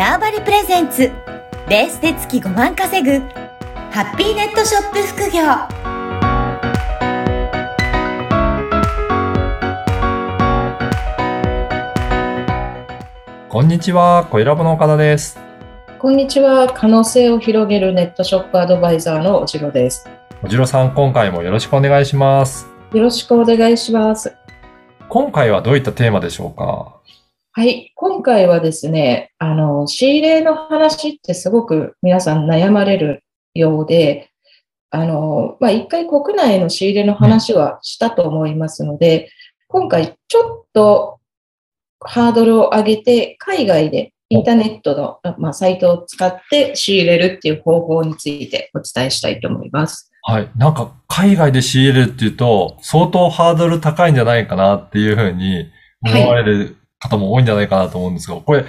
ターバリプレゼンツベースで月5万稼ぐハッピーネットショップ副業こんにちは、小ラボの岡田です。こんにちは。可能性を広げるネットショップアドバイザーのおじろです。おじろさん、今回もよろしくお願いします。よろしくお願いします。今回はどういったテーマでしょうか？はい。今回はですね、あの、仕入れの話ってすごく皆さん悩まれるようで、あの、まあ、一回国内の仕入れの話はしたと思いますので、今回ちょっとハードルを上げて、海外でインターネットの、まあ、サイトを使って仕入れるっていう方法についてお伝えしたいと思います。はい。なんか、海外で仕入れるっていうと、相当ハードル高いんじゃないかなっていうふうに思われる方も多いんじゃないかなと思うんですが、これ、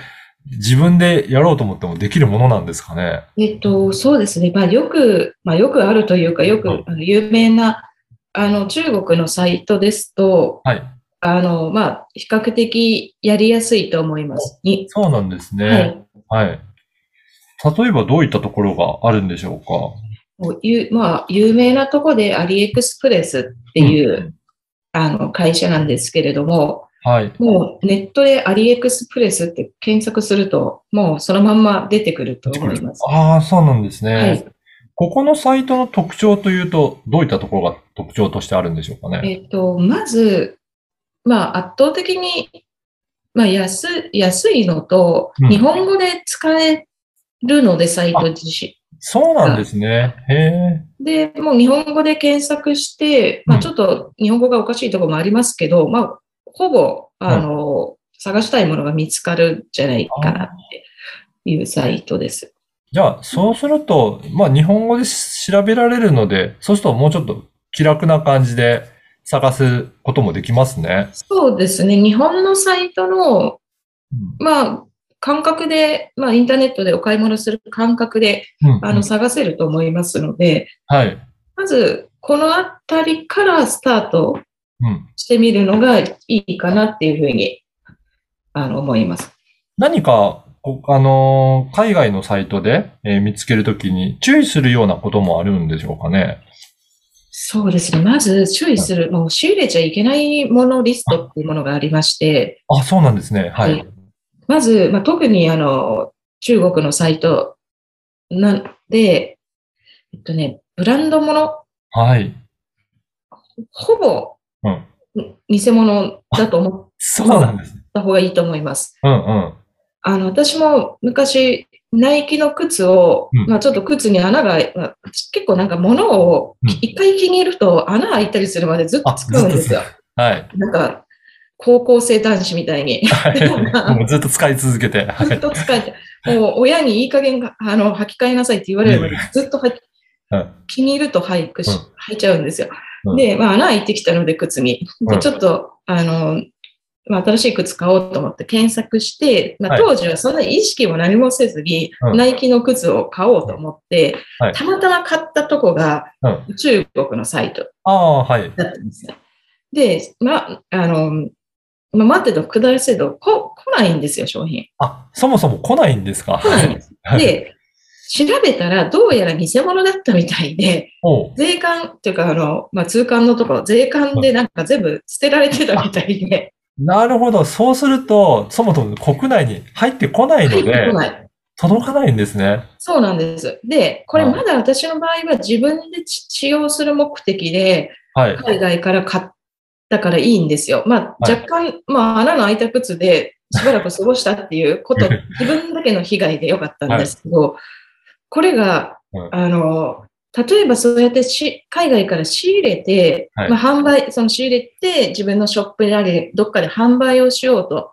自分でやろうと思ってもできるものなんですかね？えっと、そうですね。まあ、よく、まあ、よくあるというか、よはいくあの有名な、あの、中国のサイトですと、はい。あの、まあ、比較的やりやすいと思います。にそうなんですはね。い。はい。例えばどういったところがあるんでしょうか？もうゆまあ、有名なとこでアリエクスプレスっていう、あの、会社なんですけれども、はい。もうネットでアリエクスプレスって検索すると、もうそのまんま出てくると思います。ああ、そうなんですね。はい。ここのサイトの特徴というと、どういったところが特徴としてあるんでしょうかね？えっと、まず、まあ、圧倒的に、まあ、安安いのと、うん日本語で使えるので、サイト自身。そうなんですね。へえ。で、もう日本語で検索して、まあ、うんちょっと日本語がおかしいところもありますけど、まあ、ほぼ、あの、探したいものが見つかるんじゃないかなっていうサイトです。じゃあ、そうすると、まあ、日本語で調べられるので、そうするともうちょっと気楽な感じで探すこともできますね。そうですね。日本のサイトの、うんまあ、感覚で、まあ、インターネットでお買い物する感覚で、うんあの、探せると思いますので、はい。まず、このあたりからスタートうん。してみるのがいいかなっていうふうに、あの、思います。何か、こあのー海外のサイトで、えー見つけるときに注意するようなこともあるんでしょうかね。そうですね。まず注意する、もう仕入れちゃいけないものリストっていうものがありまして、あ、そうなんですね。はい。はいまず、まあ、特にあの、中国のサイトなんで、えっとね、ブランドもの、はい。ほぼうん。偽物だと思っそうなんです。た方がいいと思います。うんうん。あの、私も昔、ナイキの靴を、うんまあちょっと靴に穴が、まあ結構なんか物をうん一回気に入ると穴開いたりするまでずっと使うんですよ。はい。なんか、高校生男子みたいに。はい。もうずっと使い続けて。は ずっい。と使えて、もう親にいい加減が、あの、履き替えなさいって言われるまでずっと履きうん気に入ると履くし、履いちゃうんですよ。うんで、まあ穴開いてきたので靴に。で、うんちょっと、あの、まあ、新しい靴買おうと思って検索して、まあ、はい当時はそんな意識も何もせずに、うんナイキの靴を買おうと思って、はいたまたま買ったとこがうん。中国のサイトああ、はい。だったんですね。で、まあ、あの、まあ、待ってと下りせど、こ、来ないんですよ、商品。あ、そもそも来ないんですか？来ないんです。はいで、調べたらどうやら偽物だったみたいで、税関っていうか、あの、まあ、通関のところ、税関でなんか全部捨てられてたみたいで、なるほど。そうすると、そもそも国内に入ってこないので。届かないんですね。そうなんです。で、これはいまだ私の場合は自分で使用する目的ではい。海外から買ったからいいんですよ。まあはい若干、まあ穴の開いた靴でしばらく過ごしたっていうこと、自分だけの被害でよかったんですけど、これがうん、あの、例えばそうやってし海外から仕入れて、はいまあ販売、その仕入れて自分のショップなりどっかで販売をしようと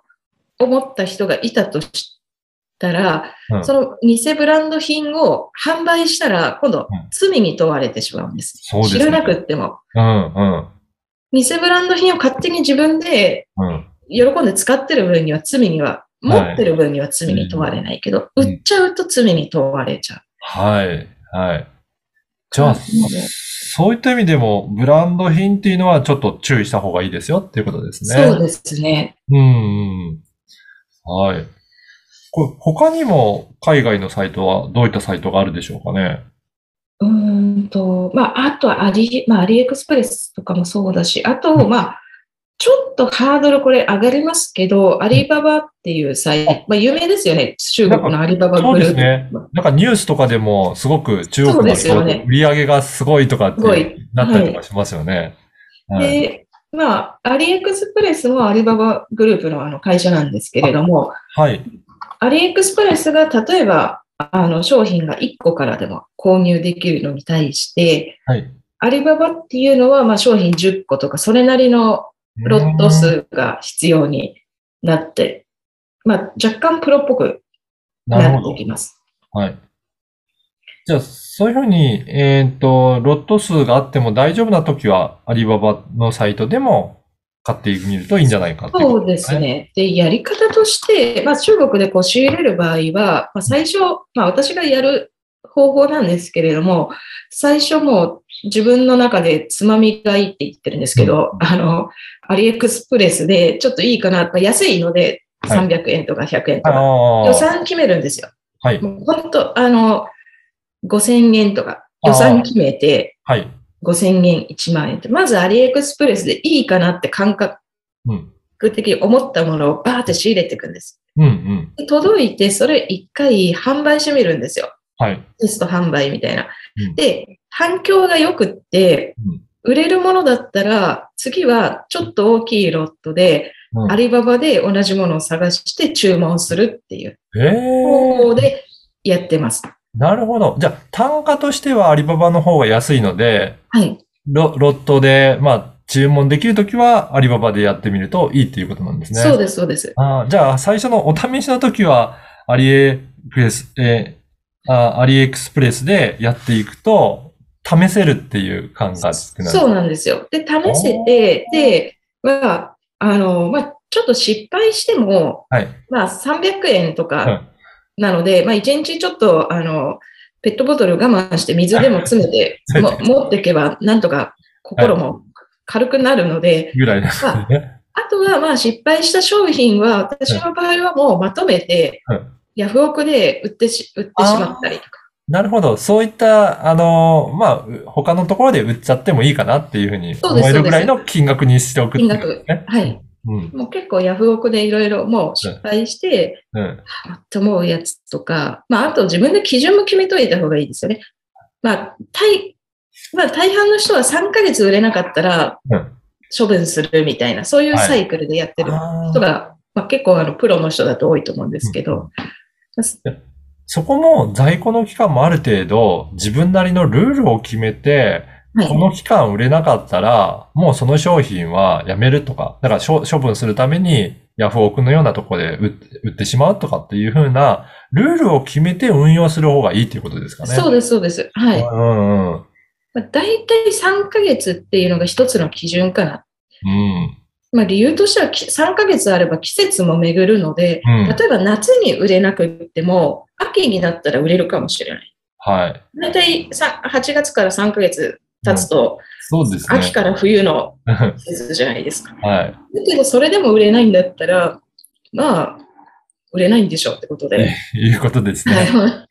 思った人がいたとしたら、うんその偽ブランド品を販売したら、今度うん罪に問われてしまうんです。そうですね知らなくっても。うん、うん、偽ブランド品を勝手に自分でうん。喜んで使ってる分には罪には、持ってる分には罪に問われないけど、うん売っちゃうと罪に問われちゃう。はい、はい。じゃあ、うんそういった意味でも、ブランド品っていうのはちょっと注意した方がいいですよっていうことですね。そうですね。うん、うん。はい。これ他にも海外のサイトはどういったサイトがあるでしょうかね？うーんと、まあ、あとはアリ、まあ、アリエクスプレスとかもそうだし、あと、まあ、ちょっとハードルこれ上がりますけど、アリババっていうサイト、まあ、有名ですよね。中国のアリババそうグループ。ですね。なんかニュースとかでもすごく中国そうのですよね売り上げがすごいとかってなったりとかしますよね。はい。で、まあ、アリエクスプレスもアリババグループのあの会社なんですけれども、はい。アリエクスプレスが例えば、あの商品が1個からでも購入できるのに対して、はい。アリババっていうのはまあ商品10個とか、それなりのロット数が必要になって、まあ、若干プロっぽくなってき。ます。はい。じゃあ、そういうふうに、えっと、ロット数があっても大丈夫なときは、アリババのサイトでも買ってみるといいんじゃないかっていうそうですね。で、やり方として、まあ、中国でこう仕入れる場合は、まあ、最初、まあ、私がやる方法なんですけれども、最初もう自分の中でつまみがいいって言ってるんですけど、あの、アリエクスプレスでちょっといいかな、まあ、安いのではい300円とか100円とあか、あ予算決めるんですよ。はい。本当、あの、5000円とか予算決めて、はい。5000円、1万円って、まずアリエクスプレスでいいかなって感覚うん。的に思ったものをバーって仕入れていくんです。うんうん。で届いて、それ一回販売してみるんですよ。はい。テスト販売みたいなうん。で、反響が良くってうん、売れるものだったら、次はちょっと大きいロットで、うんアリババで同じものを探して注文するっていうえ方え法でやってます。なるほど。じゃあ、単価としてはアリババの方が安いので、はい。ロロットで、まあ、注文できるときはアリババでやってみるといいっていうことなんですね。そうです、そうです。あーじゃあ、最初のお試しの時は、アリエプレス、えーあアリエクスプレスでやっていくと、試せるっていう感覚そうなんですよ。で、試せて、で、まあ、あの、まあ、ちょっと失敗しても、はい。まあ、300円とうんかなので、まあ、1日ちょっと、あの、ペットボトル我慢して水でも詰めて はいも持っていけば、なんとか心も軽くなるので、ぐらいですね。あとは、まあ、失敗した商品は、私の場合はもうまとめてうん、ヤフオクで売ってし売ってしまったりとか。なるほど。そういった、あの、まあ、う他のところで売っちゃってもいいかなっていうふうに思えるぐらいの金額にしておくっていう金額。はい。うん。もう結構ヤフオクでいろいろもう失敗して、うん。あと思うやつとか、まあ、あと自分で基準も決めといた方がいいですよね。まあ、大、まあ、大半の人は3ヶ月売れなかったらうん処分するみたいな、そういうサイクルでやってる人が、まあ、結構あのプロの人だと多いと思うんですけど、そこも在庫の期間もある程度自分なりのルールを決めて、はいこの期間売れなかったら、もうその商品はやめるとか、だから処処分するためにヤフオクのようなところで売ってしまうとかっていう風なルールを決めて運用する方がいいということですかね。そうです、そうです。はい。うんうん。まあ、大体3ヶ月っていうのが一つの基準かな。うん。まあ、理由としてはき3ヶ月あれば季節も巡るので、うん。例えば夏に売れなくっても、秋になったら売れるかもしれない。はい。大体さ8月から3ヶ月経つと、そうですね。秋から冬のは 季節じゃないですか。い。だけど、それでも売れないんだったら、まあ、売れないんでしょうってことで。いうことですね。は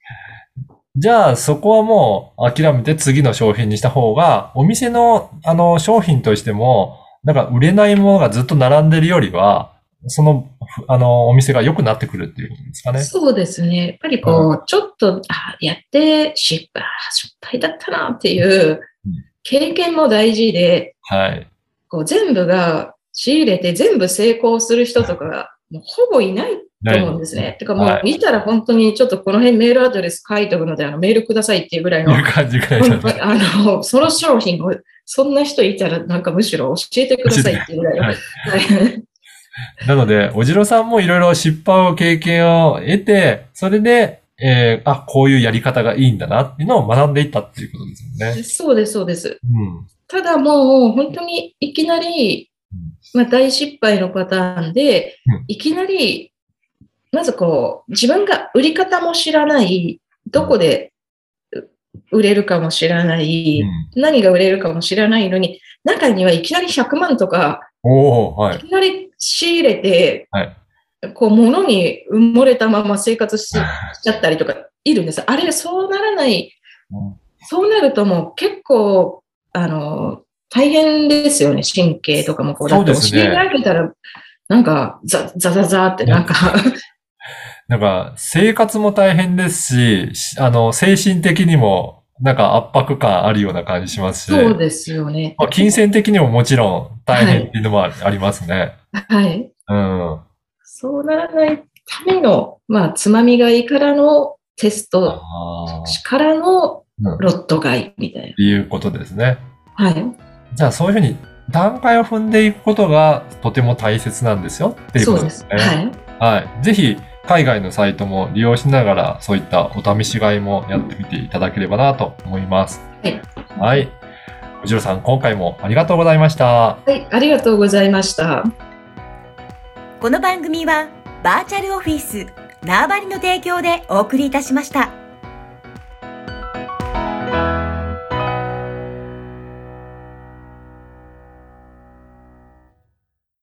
じゃあ、そこはもう諦めて次の商品にした方が、お店の、あの、商品としても、なんか売れないものがずっと並んでるよりは、その、ふあの、お店が良くなってくるっていうんですかね。そうですね。やっぱりこう、ちょっと、あやって失敗、あ失敗だったなっていううん経験も大事で、はい。こう全部が仕入れて全部成功する人とかが、もうほぼいないと思うんですね。てかもはいう見たら本当にちょっとこの辺メールアドレス書いておくので、あのメールくださいっていうぐらいの あの、その商品を、そんな人いたら、なんかむしろ教えてくださいっていうぐらいの。ははいい なので、おじろさんもいろいろ失敗を経験を得て、それで、えー、あ、こういうやり方がいいんだなっていうのを学んでいったっていうことですよね。そうです、そうです。うん。ただもう、本当にいきなりうん、まあ、大失敗のパターンでうん、いきなり、まずこう、自分が売り方も知らない、どこでう売れるかも知らない、うん。何が売れるかも知らないのに、中にはいきなり100万とか、はい。い。きなり仕入れて、はい。こう、物に埋もれたまま生活ししちゃったりとかいるんです。あれ、そうならない、うん。そうなるともう結構、あの、大変ですよね、神経とかもこう。だってそうですね。お尻開けたら、なんか、ザ、ザザザってなんか、なんか、生活も大変ですし、しあの、精神的にも、なんか圧迫感あるような感じしますし、そうですよね。まあ、金銭的にももちろん大変っていうのもあ ありますね。はい。うん。そうならないための、まあ、つまみ買いからのテストからのロット買いみたいていうことですね。な。はい。じゃあそういうふうに段階を踏んでいくことがとても大切なんですよっていうそうです。ことですね。はい。はい。ぜひ、海外のサイトも利用しながら、そういったお試し買いもやってみていただければなと思います。はい。はい。藤野さん、今回もありがとうございました。はい。ありがとうございました。この番組はバーチャルオフィス縄張りの提供でお送りいたしました。